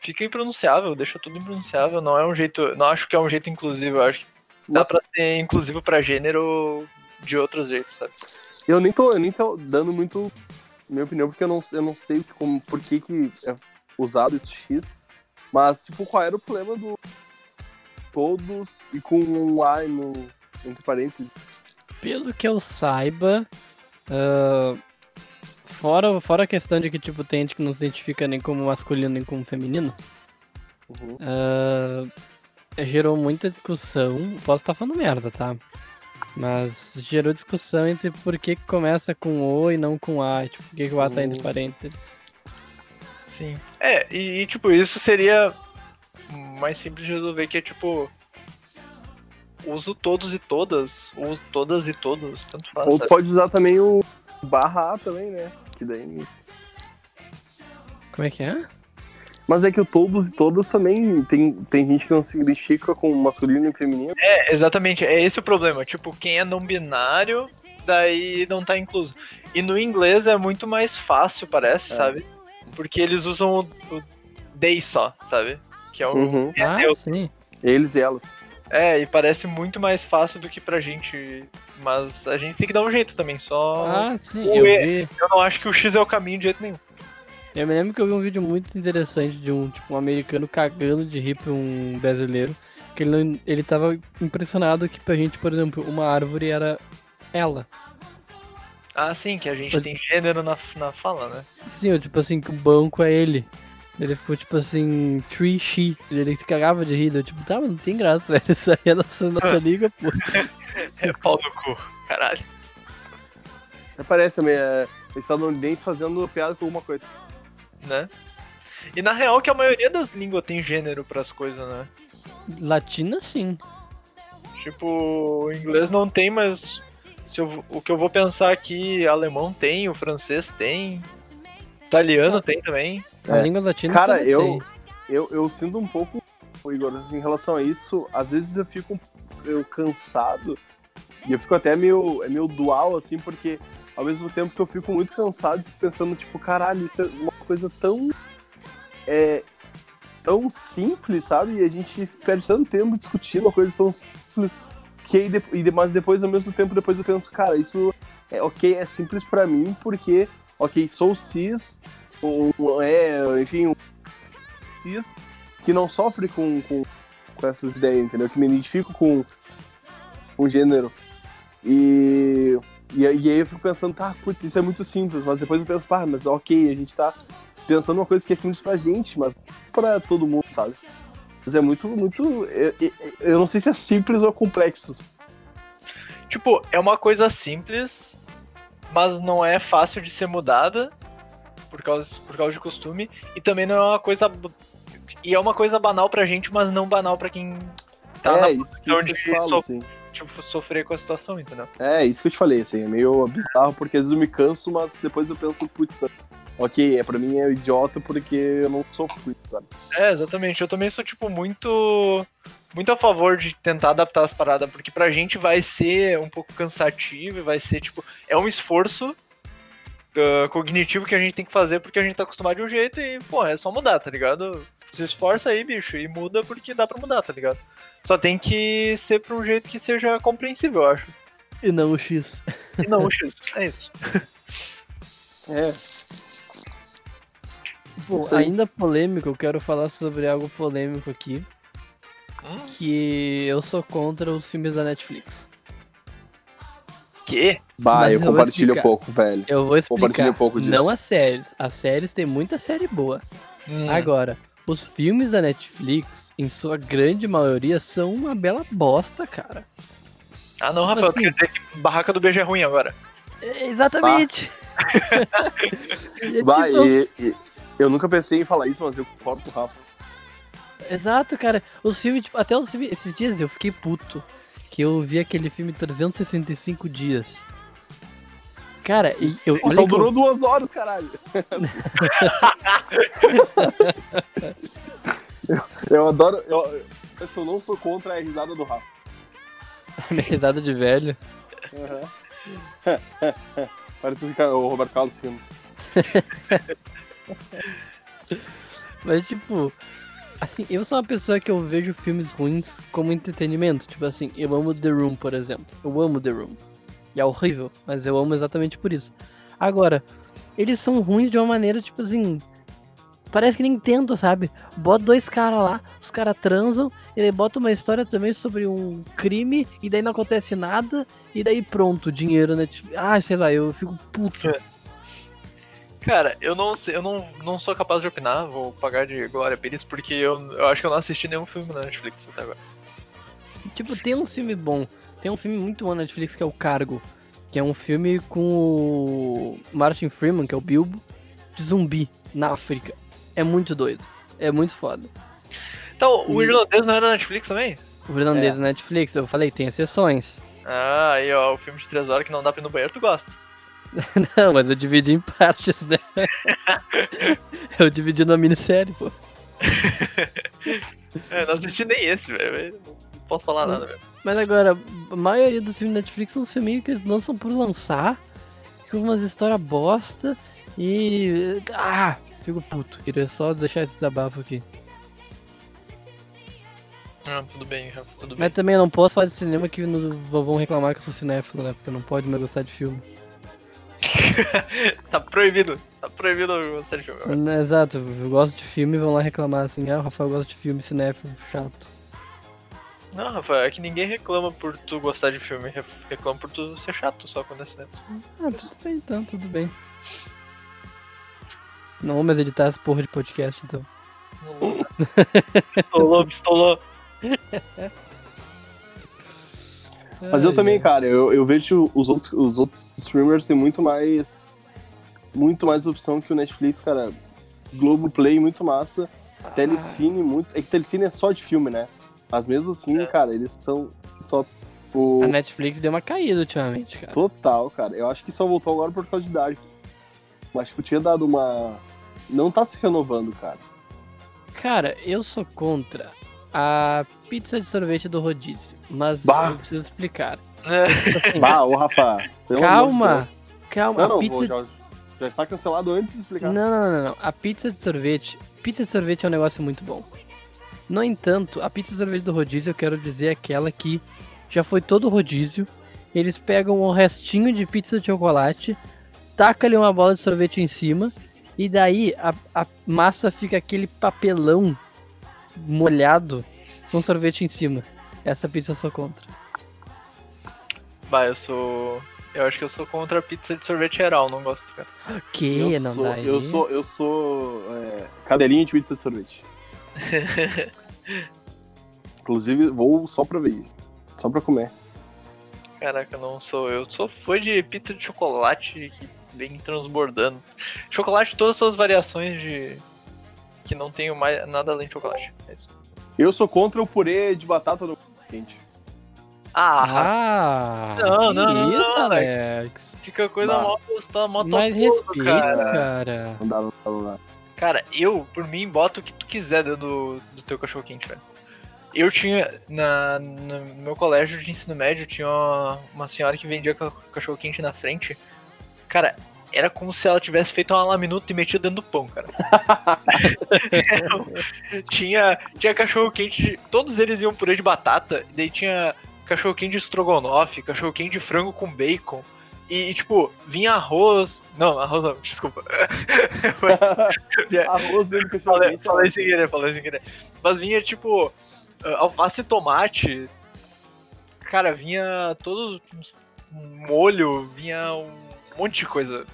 fica impronunciável, deixa tudo impronunciável. Não é um jeito. Não acho que é um jeito inclusivo. Eu acho que dá Mas pra ser inclusivo pra gênero de outros jeitos, sabe? eu nem tô, eu nem tô dando muito minha opinião, porque eu não, eu não sei como, por que, que é usado esse X. Mas, tipo, qual era o problema do todos e com um A no, entre parênteses? Pelo que eu saiba, ah, fora, fora a questão de que, tipo, tem gente que não se identifica nem como masculino nem como feminino, Uhum. Ah, gerou muita discussão. Posso estar falando merda, tá? Mas gerou discussão entre por que, que começa com O e não com A. Tipo, por que, que o A tá entre parênteses. Sim. É, e, e, tipo, isso seria mais simples de resolver, que é tipo. Uso todos e todas. Uso todas e todos, tanto faz. Ou sabe? pode usar também o barra A também, né? Que daí... Como é que é? Mas é que o todos e todas também tem, tem gente que não se identifica com masculino e feminino. É, exatamente, é esse o problema. Tipo, quem é não binário, daí não tá incluso. E no inglês é muito mais fácil, parece, É. sabe? Porque eles usam o, o they só, sabe? Que é o. Uhum. é Ah, neutro. sim. Eles e elas. É, e parece muito mais fácil do que pra gente. Mas a gente tem que dar um jeito também, só. Ah, sim. o Eu E- vi. Eu não acho que o X é o caminho de jeito nenhum. Eu me lembro que eu vi um vídeo muito interessante de um, tipo, um americano cagando de rir pra um brasileiro. Que ele, não- ele tava impressionado que pra gente, por exemplo, uma árvore era ela. Ah, sim, que a gente tem gênero na, na fala, né? Sim, eu, tipo assim, que o banco é ele. Ele ficou tipo assim, tree she. Ele se cagava de rir. Eu, tipo, tá, mas não tem graça, velho. Isso aí é nossa, nossa língua, pô. É pau no cu, caralho. Até parece também, é estadunidense fazendo piada com alguma coisa. Né? E na real que a maioria das línguas tem gênero pras coisas, né? Latina, sim. Tipo, o inglês não tem, mas se eu- o que eu vou pensar aqui, alemão tem, o francês tem, italiano tem também. A É. língua latina Cara, eu, eu, eu sinto um pouco, Igor, em relação a isso, às vezes eu fico eu cansado e eu fico até meio, é meio dual, assim, porque ao mesmo tempo que eu fico muito cansado, pensando, tipo, caralho, isso é uma coisa tão. É, tão simples, sabe? E a gente perde tanto tempo discutindo uma coisa tão simples ok, de- e de- mas depois, ao mesmo tempo, depois eu penso, cara, isso é ok, é simples pra mim, porque, ok, sou cis, um, é, enfim, um cis que não sofre com, com, com essas ideias, entendeu? Que me identifico com com gênero. E, e, e aí eu fico pensando, tá, putz, isso é muito simples, mas depois eu penso, pá, mas ok, a gente tá pensando uma coisa que é simples pra gente, mas pra todo mundo, sabe? Mas é muito, muito. Eu- eu não sei se é simples ou é complexo. Tipo, é uma coisa simples, mas não é fácil de ser mudada por causa, por causa de costume. E também não é uma coisa. E é uma coisa banal pra gente, mas não banal pra quem tá é na isso que, de te falo, so- assim. tipo, sofrer com a situação, entendeu? É isso que eu te falei, assim, é meio bizarro, porque às vezes eu me canso, mas depois eu penso, putz, tá- ok, é, pra mim é idiota porque eu não sofro com isso, sabe? É, exatamente. Eu também sou, tipo, muito. Muito a favor de tentar adaptar as paradas, porque pra gente vai ser um pouco cansativo e vai ser, tipo, é um esforço ah, cognitivo que a gente tem que fazer porque a gente tá acostumado de um jeito e, pô, é só mudar, tá ligado? Se esforça aí, bicho, e muda porque dá pra mudar, tá ligado? Só tem que ser pra um jeito que seja compreensível, eu acho. E não o X. E não, X, é isso. É, Bom, ainda polêmico, eu quero falar sobre algo polêmico aqui. Hum? Que eu sou contra os filmes da Netflix. Que? bah, Mas eu eu compartilho um pouco, velho. Eu vou explicar. um pouco disso. Não as séries. As séries tem muita série boa. Hum. Agora, os filmes da Netflix, em sua grande maioria, são uma bela bosta, cara. Ah, não, Rafael, tu assim- quer dizer que Barraca do Beijo é ruim agora. É, Exatamente. Bah, tipo- e, e eu nunca pensei em falar isso, mas eu concordo com o Rafa. Exato, cara. Os filmes, tipo, até os filmes, esses dias eu fiquei puto. Que eu vi aquele filme 365 dias. Cara, e eu. olha Só eu- durou duas horas, caralho. eu, eu adoro. Eu, mas que eu não sou contra a risada do Rafa. Minha risada de velho. Parece o, Ricardo- o Roberto Carlos filme. Mas, tipo, assim, eu sou uma pessoa que eu vejo filmes ruins como entretenimento. Tipo assim, eu amo The Room, por exemplo. Eu amo The Room. E é horrível, mas eu amo exatamente por isso. Agora, eles são ruins de uma maneira, tipo assim. Parece que nem tenta, sabe? Bota dois caras lá, os caras transam, ele bota uma história também sobre um crime, e daí não acontece nada, e daí pronto, dinheiro, né? Tipo, ah, sei lá, eu fico puto. Cara, eu não sei, eu não, não sou capaz de opinar, vou pagar de Glória Pires, porque eu, eu acho que eu não assisti nenhum filme na Netflix até agora. Tipo, tem um filme bom. Tem um filme muito bom na Netflix que é o Cargo. Que é um filme com o Martin Freeman, que é o Bilbo, de zumbi na África. É muito doido. É muito foda. Então, o E- irlandês não era na Netflix também? O irlandês na Netflix, eu falei, tem exceções. Ah, aí ó, o filme de três horas que não dá pra ir no banheiro, tu gosta. Não, mas eu dividi em partes, né? eu dividi numa minissérie, pô. É, não assisti nem esse, velho. Não posso falar nada, velho. Mas agora, a maioria dos filmes da Netflix são filmes que eles lançam por lançar, com umas histórias bosta e. Ah! Fico puto. Queria só deixar esse desabafo aqui. Ah, tudo bem, Rafa, tudo bem. Mas também eu não posso falar de cinema que vão reclamar que eu sou cinéfilo, né? Porque não pode mais gostar de filme. tá proibido, tá proibido gostar de filme. Exato, eu gosto de filme e vão lá reclamar assim, ah, o Rafael gosta de filme, cinéfilo, chato. Não, Rafa, é que ninguém reclama por tu gostar de filme, re- reclama por tu ser chato só quando é cinema. Ah, tudo bem então, tudo bem. Não vou mais editar essa porra de podcast então. Pistolou, pistolou. Mas eu também, cara, eu, eu vejo os outros, os outros streamers têm muito mais. Muito mais opção que o Netflix, cara. Globoplay, muito massa. Telecine, muito. É que Telecine é só de filme, né? Mas mesmo assim, É. cara, eles são só. O A Netflix deu uma caída ultimamente, cara. total, cara. Eu acho que só voltou agora por causa de idade. Mas, tipo, tinha dado uma. Não tá se renovando, cara. Cara, eu sou contra a pizza de sorvete do rodízio, mas Bah. eu preciso explicar. É, Assim, Bah, ô Rafa. Calma, de calma, Não, não, a pizza vou, já, já está cancelado antes de explicar. Não, não, não, não. A pizza de sorvete. Pizza de sorvete é um negócio muito bom. No entanto, a pizza de sorvete do rodízio eu quero dizer é aquela que já foi todo rodízio. Eles pegam o restinho de pizza de chocolate, taca ali uma bola de sorvete em cima, e daí a, a massa fica aquele papelão molhado com sorvete em cima. Essa pizza eu sou contra. Bah, eu sou. Eu acho que eu sou contra a pizza de sorvete geral, não gosto, cara. Que eu não sou, dá eu aí. sou, eu sou é, cadelinha de pizza de sorvete. Inclusive, vou só pra ver isso. Só pra comer. Caraca, eu não sou. Eu sou fã de pizza de chocolate que vem transbordando. Chocolate, todas as suas variações de. Que não tenho mais nada além de chocolate. É isso. Eu sou contra o purê de batata no quente. Ah, Ah, Não, não, não, isso, não, Alex. fica coisa gostosa, mó Mais toposo, respeito, cara. cara. Não dá, não dá, não dá. Cara, eu, por mim, boto o que tu quiser dentro do, do teu cachorro quente, velho. Eu tinha, na, no meu colégio de ensino médio, tinha uma, uma senhora que vendia ca- cachorro quente na frente. Cara, era como se ela tivesse feito uma laminuta e metido dentro do pão, cara. tinha, tinha cachorro quente, todos eles iam purê de batata, e daí tinha cachorro quente de estrogonofe, cachorro quente de frango com bacon. E, e, tipo, vinha arroz. Não, arroz não, desculpa. Arroz dentro do cachorro Falei, quente. falei sem querer, falei sem querer. Mas vinha tipo alface e tomate. Cara, vinha todo um molho, vinha um monte de coisa.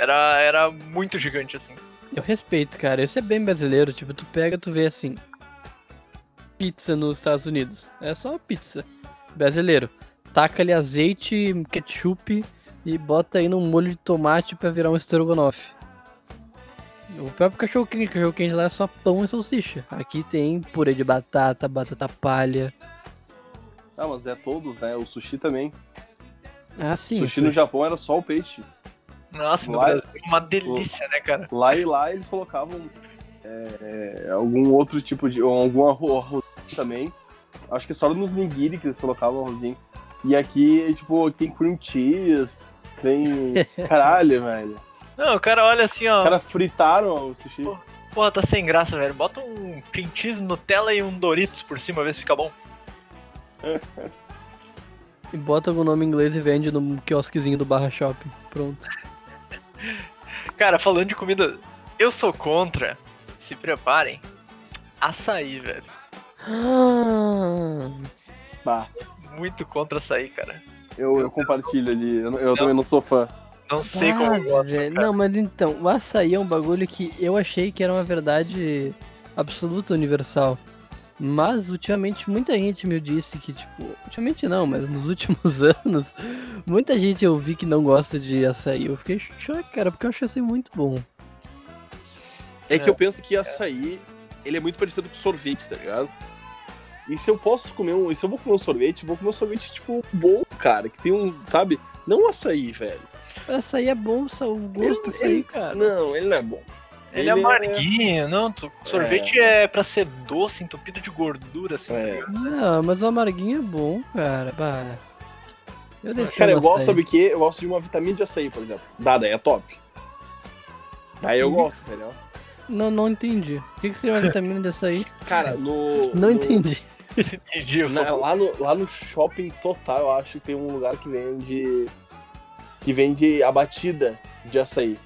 Era, era muito gigante assim. Eu respeito, cara. Isso é bem brasileiro. Tipo, tu pega, tu vê assim. Pizza nos Estados Unidos. É só pizza. Brasileiro. Taca ali azeite, ketchup e bota aí num molho de tomate pra virar um estrogonofe. O próprio cachorro quente, cachorro quente lá é só pão e salsicha. Aqui tem purê de batata, batata palha. Ah, mas é todos, né? O sushi também. Ah, sim. sushi no Japão era só o peixe. Nossa, no Lá- Brasil, uma delícia, né, cara? Lá e lá eles colocavam é, algum outro tipo de. ou algum arro- arroz também. Acho que só nos nigiri que eles colocavam arrozinho. E aqui, tipo, tem cream cheese, tem. Caralho, velho. Não, o cara olha assim, ó. Os caras fritaram o sushi. Porra, tá sem graça, velho. Bota um cream cheese, Nutella e um Doritos por cima, ver se fica bom. E bota algum nome inglês e vende no quiosquezinho do Barra Shopping. Pronto. Cara, falando de comida, eu sou contra. Se preparem. Açaí, velho. Ah, Bah, Muito contra açaí, cara. eu, eu compartilho ali. Eu, eu também não sou fã. Não sei como eu gosto, cara. Não, mas então, o açaí é um bagulho que eu achei que era uma verdade absoluta universal. Mas ultimamente muita gente me disse que, tipo, ultimamente não, mas nos últimos anos, muita gente eu vi que não gosta de açaí. Eu fiquei choque, cara, porque eu achei açaí muito bom. É que eu penso que açaí, ele é muito parecido com sorvete, tá ligado? E se eu posso comer um. e Se eu vou comer um sorvete, vou comer um sorvete, tipo, bom, cara. Que tem um. Sabe? Não açaí, velho. Açaí é bom, só o gosto do açaí, cara. Não, ele não é bom. Ele é amarguinho, não. Tu, sorvete é. pra ser doce, entupido de gordura, assim. É. Não, mas o amarguinho é bom, cara. Bah. Eu Cara, eu gosto, sabe o quê? Eu gosto de uma vitamina de açaí, por exemplo. Dá, daí é top. Daí eu gosto, entendeu? Não, não entendi. O que, que seria uma vitamina de açaí? Cara, no. Não no- entendi. Entendi, eu na- lá, no, lá no shopping total, eu acho que tem um lugar que vende. Que vende a batida de açaí.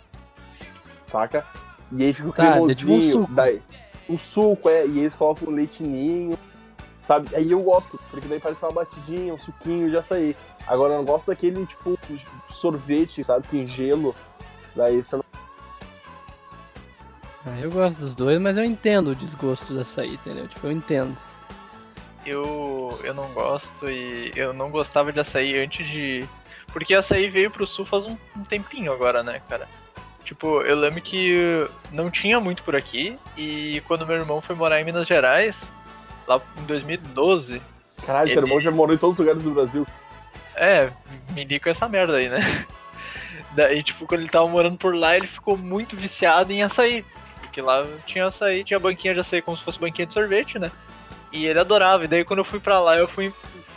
Saca? E aí fica o Tá, é cremosinho. tipo um suco. Daí, um suco, é. E eles colocam um leitinho. Sabe? Aí eu gosto, porque daí parece uma batidinha, um suquinho de açaí. Agora eu não gosto daquele, tipo, sorvete, sabe? Com gelo. Daí isso eu não. Ah, eu gosto dos dois, mas eu entendo o desgosto do açaí, entendeu? Tipo, eu entendo. eu, eu não gosto e eu não gostava de açaí antes de. Porque açaí veio pro sul faz um, um tempinho agora, né, cara? Tipo, eu lembro que não tinha muito por aqui e quando meu irmão foi morar em Minas Gerais, lá em 2012, Caralho, teu Ele- irmão já morou em todos os lugares do Brasil. é, me liga com essa merda aí, né? Daí, tipo, quando ele tava morando por lá, ele ficou muito viciado em açaí. Porque lá tinha açaí, tinha banquinha de açaí como se fosse banquinha de sorvete, né? E ele adorava. E daí quando eu fui pra lá, eu fui,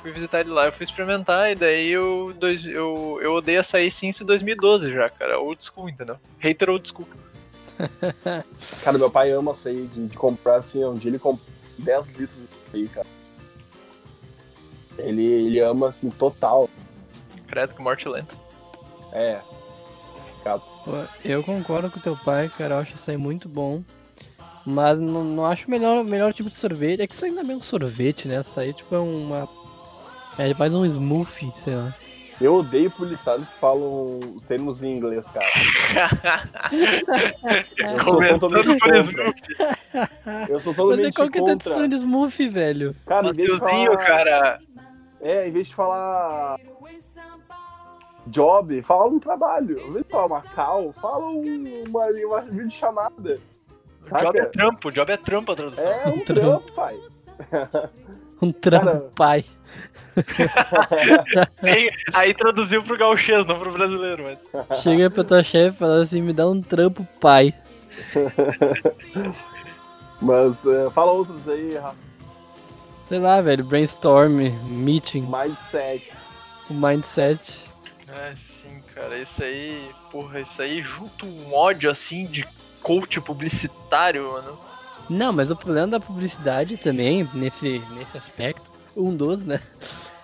fui visitar ele lá, eu fui experimentar, e daí eu, dois, eu, eu odeio açaí sim em 2012 já, cara. Old school, entendeu? Hater old school. Cara, meu pai ama açaí, de, de comprar assim, um dia ele compra 10 litros de açaí, cara. Ele, ele ama, assim, total. Credo que morte lenta. É. Gato. Eu concordo com teu pai, cara. Eu acho isso aí muito bom. Mas não, não acho o melhor, melhor tipo de sorvete. É que isso ainda é meio um sorvete, né? Isso aí tipo é uma. É mais um smoothie, sei lá. Eu odeio publicitários que falam os termos em inglês, cara. Eu sou totalmente contra. Eu sou Mas é totalmente qual que é a contra. tradição de smoothie, velho? Cara, em vez de Maceuzinho, falar... cara. É, em vez de falar job, fala um trabalho. Em vez de falar Macau, fala um- uma, uma videochamada. Saca? Job é trampo, job é trampo a tradução. É um Trampo. pai. Um trampo pai. Aí, traduziu pro gauchês, não pro brasileiro, mas. Chega pra tua chefe e fala assim, me dá um trampo pai. Mas é, fala outros aí, Rafa. Sei lá, velho, brainstorm, meeting, Mindset. o mindset. É, sim, cara, isso aí, porra, isso aí junta um ódio assim de coach publicitário, mano. Não, mas o problema da publicidade também, nesse, nesse aspecto, um dos, né?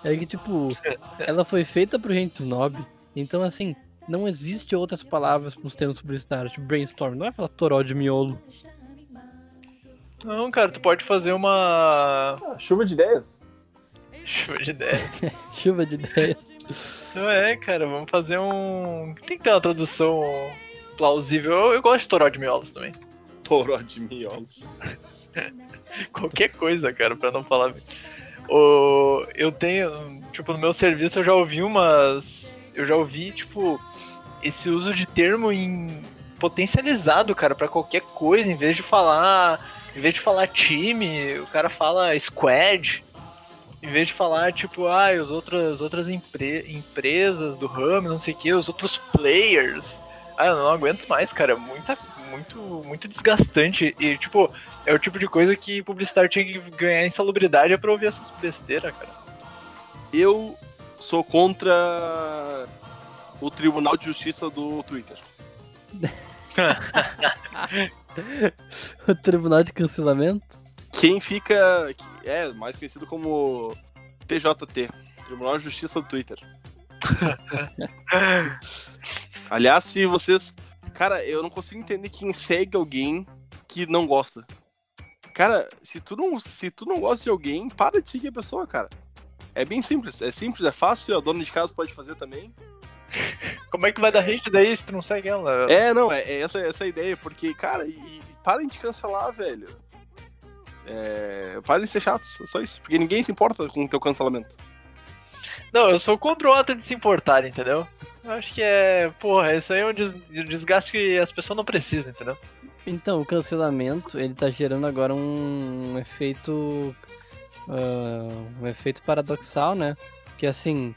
É que, tipo, ela foi feita pro gente snob. Então, assim, não existe outras palavras pros termos publicitários. Tipo, brainstorm. Não vai falar toró de miolo. Não, cara, tu pode fazer uma. Ah, chuva de ideias. Chuva de ideia. Chuva de ideias. Não é, cara, vamos fazer um. Tem que ter uma tradução plausível. Eu, eu gosto de toró de miolos também. Toró de miolos. Qualquer coisa, cara, pra não falar. O, eu tenho, tipo, no meu serviço eu já ouvi umas. Eu já ouvi, tipo, esse uso de termo em potencializado, cara, pra qualquer coisa, em vez de falar. Em vez de falar time, o cara fala squad. Em vez de falar, tipo, ah, as outras, outras empre- empresas do ramo, não sei o que, os outros players. Ah, eu não aguento mais, cara. é Muita, muito, muito desgastante. E, tipo, é o tipo de coisa que publicitário tinha que ganhar insalubridade pra ouvir essas besteiras, cara. Eu sou contra o Tribunal de Justiça do Twitter. O tribunal de cancelamento. Quem fica. É, mais conhecido como TJT Tribunal de Justiça do Twitter. Aliás, se vocês. Cara, eu não consigo entender quem segue alguém que não gosta. Cara, se tu não, se tu não gosta de alguém, para de seguir a pessoa, cara. É bem simples. É simples, é fácil, a dona de casa pode fazer também. Como é que vai dar hate daí se tu não segue ela? É, não, é, é essa, essa a ideia, porque, cara, e, e parem de cancelar, velho. É, parem de ser chatos, é só isso. Porque ninguém se importa com o teu cancelamento. Não, eu sou contra o ato de se importar, entendeu? Eu acho que é. Porra, isso aí é um des- um desgaste que as pessoas não precisam, entendeu? Então, o cancelamento, ele tá gerando agora um efeito. ah, um efeito paradoxal, né? Que assim.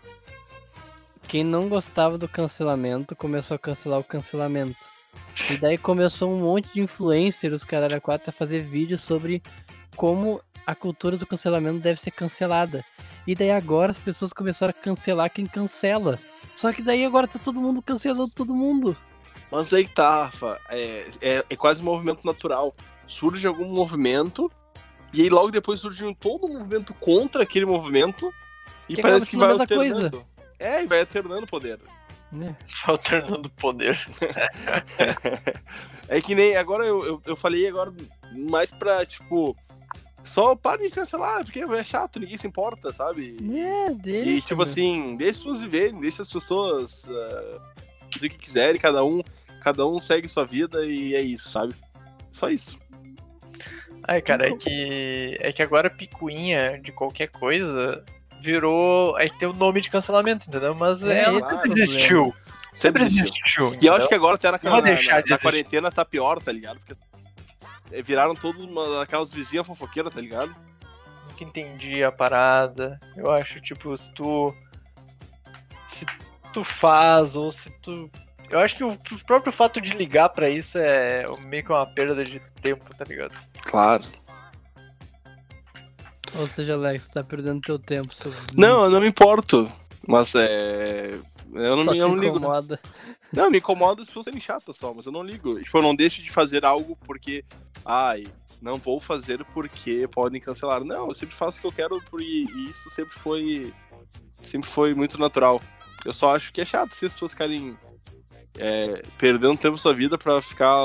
Quem não gostava do cancelamento começou a cancelar o cancelamento. E daí começou um monte de influencers, os caras 4 a fazer vídeos sobre como a cultura do cancelamento deve ser cancelada. E daí agora as pessoas começaram a cancelar quem cancela. Só que daí agora tá todo mundo cancelando todo mundo. Mas aí tá, Rafa. É, é, é quase um movimento natural. Surge algum movimento, e aí logo depois surge um todo um movimento contra aquele movimento, e Que parece que vai alternando. É, e vai alternando o poder. Né? Alternando poder. É que nem. Agora eu, eu, eu falei agora mais pra, tipo. Só para de cancelar, porque é chato, ninguém se importa, sabe? É, deixa, E tipo meu. assim, deixa as pessoas viverem, deixa as pessoas ah, fazer o que quiserem, cada um, cada um segue sua vida e é isso, sabe? Só isso. Ai, cara, é que. É que agora picuinha de qualquer coisa virou. Aí tem o nome de cancelamento, entendeu? Mas É, ela esse sempre é existiu. Sempre Sempre existiu. E eu acho que agora até na, vai na, na- na existir. quarentena tá pior, tá ligado? Porque é, viraram todas aquelas vizinhas fofoqueiras, tá ligado? Nunca entendi a parada. Eu acho, tipo, se tu. Se tu faz, ou se tu. Eu acho que o próprio fato de ligar pra isso é meio que uma perda de tempo, tá ligado? Claro. Ou seja, Alex, tu tá perdendo teu tempo. Seu... Não, eu não me importo. Mas é. Eu não, Só me, eu não ligo. né? incomoda. Não, me incomoda as pessoas serem chatas só, mas eu não ligo. Tipo, eu não deixo de fazer algo porque. Ai, não vou fazer porque podem cancelar. Não, eu sempre faço o que eu quero e isso sempre foi sempre foi muito natural. Eu só acho que é chato se as pessoas ficarem é, perdendo tempo da sua vida pra ficar,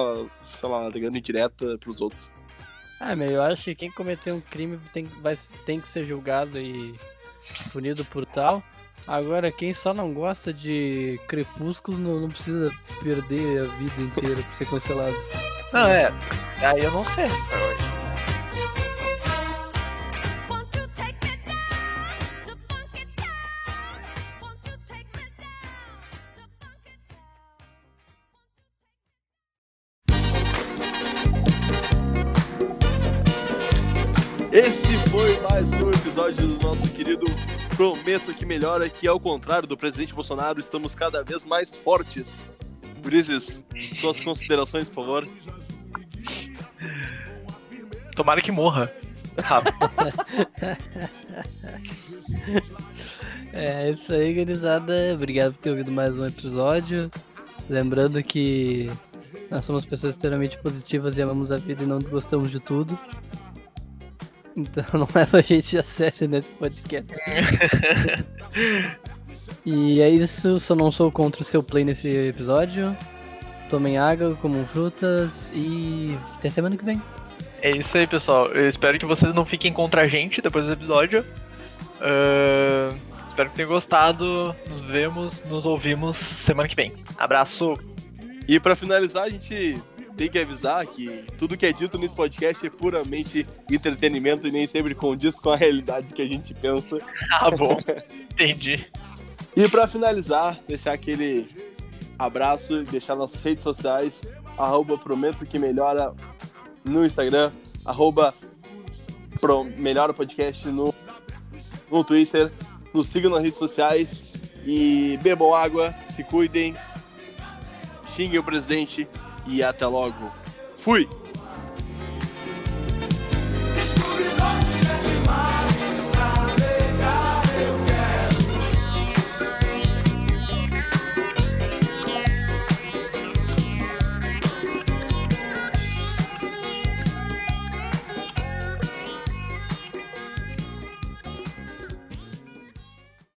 sei lá, ligando em direta pros outros. Ah, meu, eu acho que quem cometeu um crime tem, vai, tem que ser julgado e punido por tal. Agora, quem só não gosta de Crepúsculo não, não precisa perder a vida inteira pra ser cancelado. Não, é. Aí eu não sei. Foi mais um episódio do nosso querido Prometo que Melhora, que ao contrário do presidente Bolsonaro, estamos cada vez mais fortes. Ulisses, suas considerações, por favor. Tomara que morra. É isso aí, gurizada. Obrigado por ter ouvido mais um episódio. Lembrando que nós somos pessoas extremamente positivas e amamos a vida e não desgostamos de tudo. Então não leva a gente a sério nesse podcast. e é isso, só não sou contra o seu play nesse episódio. Tomem água, comam frutas e até semana que vem. É isso aí, pessoal. Eu espero que vocês não fiquem contra a gente depois do episódio. Ahn, espero que tenham gostado. Nos vemos, nos ouvimos semana que vem. Abraço! E pra finalizar, a gente tem que avisar que tudo que é dito nesse podcast é puramente entretenimento e nem sempre condiz com a realidade que a gente pensa. Ah, bom. Entendi. E pra finalizar, deixar aquele abraço e deixar nossas redes sociais, arroba Prometo que Melhora no Instagram, arroba Pro Melhora Podcast no, no Twitter, nos sigam nas redes sociais e bebam água, se cuidem, xinguem o presidente e até logo. Fui!